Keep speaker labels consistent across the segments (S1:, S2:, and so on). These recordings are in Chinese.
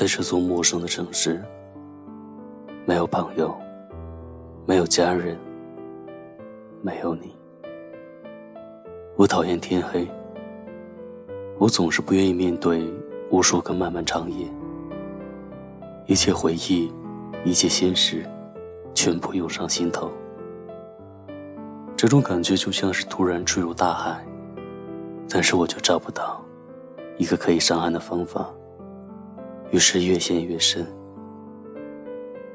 S1: 在这座陌生的城市，没有朋友，没有家人，没有你。我讨厌天黑，我总是不愿意面对无数个漫漫长夜，一切回忆，一切现实，全部涌上心头。这种感觉就像是突然坠入大海，但是我却找不到一个可以上岸的方法，于是越陷越深。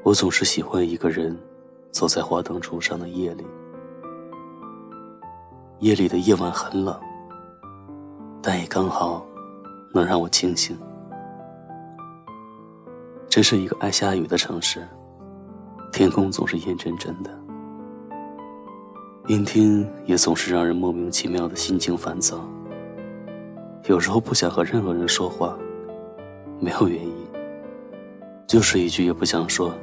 S1: 我总是喜欢一个人走在华灯初上的夜里，夜里的夜晚很冷，但也刚好能让我清醒。这是一个爱下雨的城市，天空总是阴沉沉的。阴天也总是让人莫名其妙的心情烦躁。有时候不想和任何人说话，没有原因，就是一句也不想说。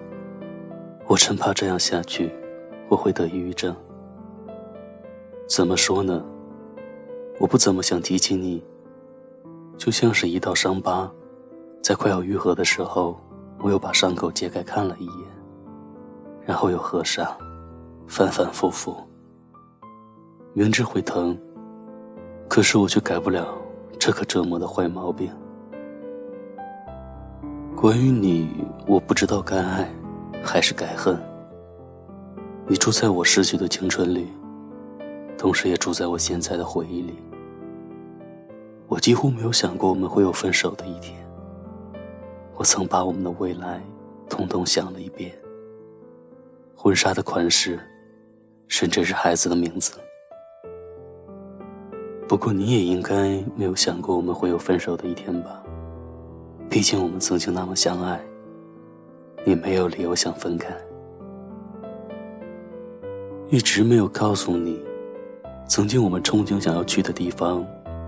S1: 我真怕这样下去，我会得抑郁症。怎么说呢？我不怎么想提起你，就像是一道伤疤，在快要愈合的时候，我又把伤口揭开看了一眼，然后又合上，反反复复。明知会疼，可是我却改不了这个折磨的坏毛病。关于你，我不知道该爱还是该恨。你住在我逝去的青春里，同时也住在我现在的回忆里。我几乎没有想过我们会有分手的一天。我曾把我们的未来统统想了一遍，婚纱的款式，甚至是孩子的名字。不过你也应该没有想过我们会有分手的一天吧？毕竟我们曾经那么相爱，你没有理由想分开。一直没有告诉你，曾经我们憧憬想要去的地方，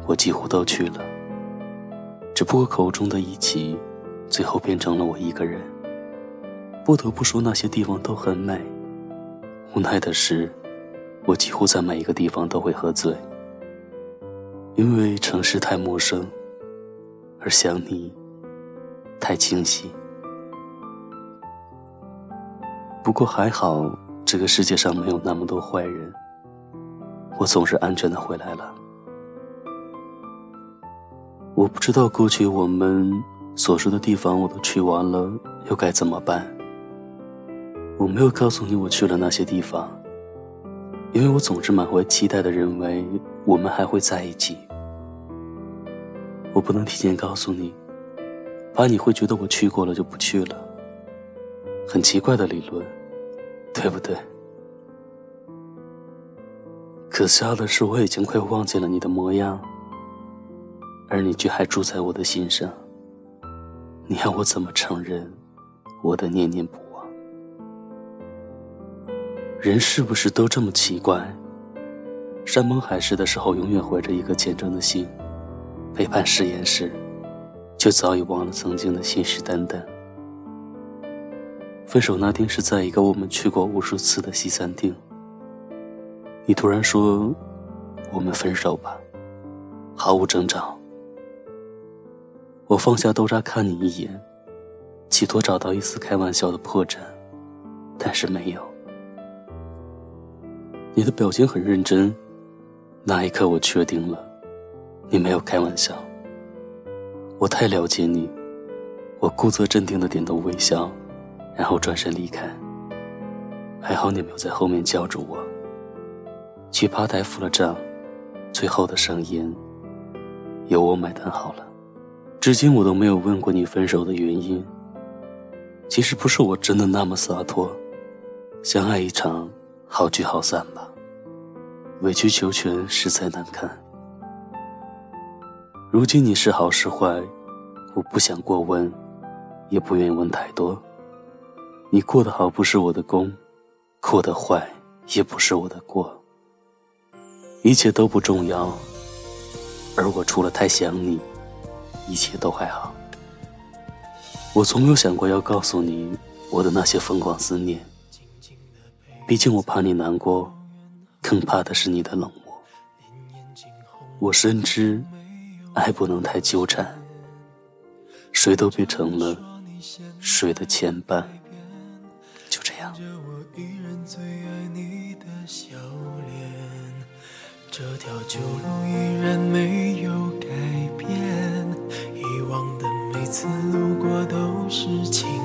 S1: 我几乎都去了。只不过口中的一起，最后变成了我一个人。不得不说那些地方都很美。无奈的是，我几乎在每一个地方都会喝醉。因为城市太陌生，而想你太清晰。不过还好，这个世界上没有那么多坏人，我总是安全的回来了。我不知道过去我们所说的地方我都去完了，又该怎么办？我没有告诉你我去了那些地方，因为我总是满怀期待的认为我们还会在一起。我不能提前告诉你，怕你会觉得我去过了就不去了。很奇怪的理论，对不对？可笑的是，我已经快忘记了你的模样，而你却还住在我的心上。你要我怎么承认我的念念不忘？人是不是都这么奇怪？山盟海誓的时候，永远怀着一颗虔诚的心。背叛誓言时，却早已忘了曾经的信誓旦旦。分手那天是在一个我们去过无数次的西餐厅。你突然说：“我们分手吧。”毫无征兆。我放下豆渣看你一眼，企图找到一丝开玩笑的破绽，但是没有。你的表情很认真，那一刻我确定了。你没有开玩笑，我太了解你。我故作镇定的点头微笑，然后转身离开。还好你没有在后面叫住我。去吧台付了账，最后的盛宴由我买单好了。至今我都没有问过你分手的原因。其实不是我真的那么洒脱，相爱一场，好聚好散吧。委曲求全实在难堪。如今你是好是坏，我不想过问，也不愿意问太多。你过得好不是我的功，过得坏也不是我的过。一切都不重要，而我除了太想你，一切都还好。我从没有想过要告诉你我的那些疯狂思念，毕竟我怕你难过，更怕的是你的冷漠。我深知。爱不能太纠缠，谁都别成了谁的牵绊。就这样。
S2: 这条旧路依然没有改变，以往的每次路过都是晴。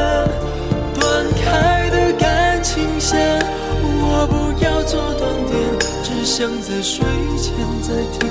S2: 想在睡前再听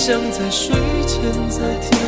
S2: 像。在睡前再听。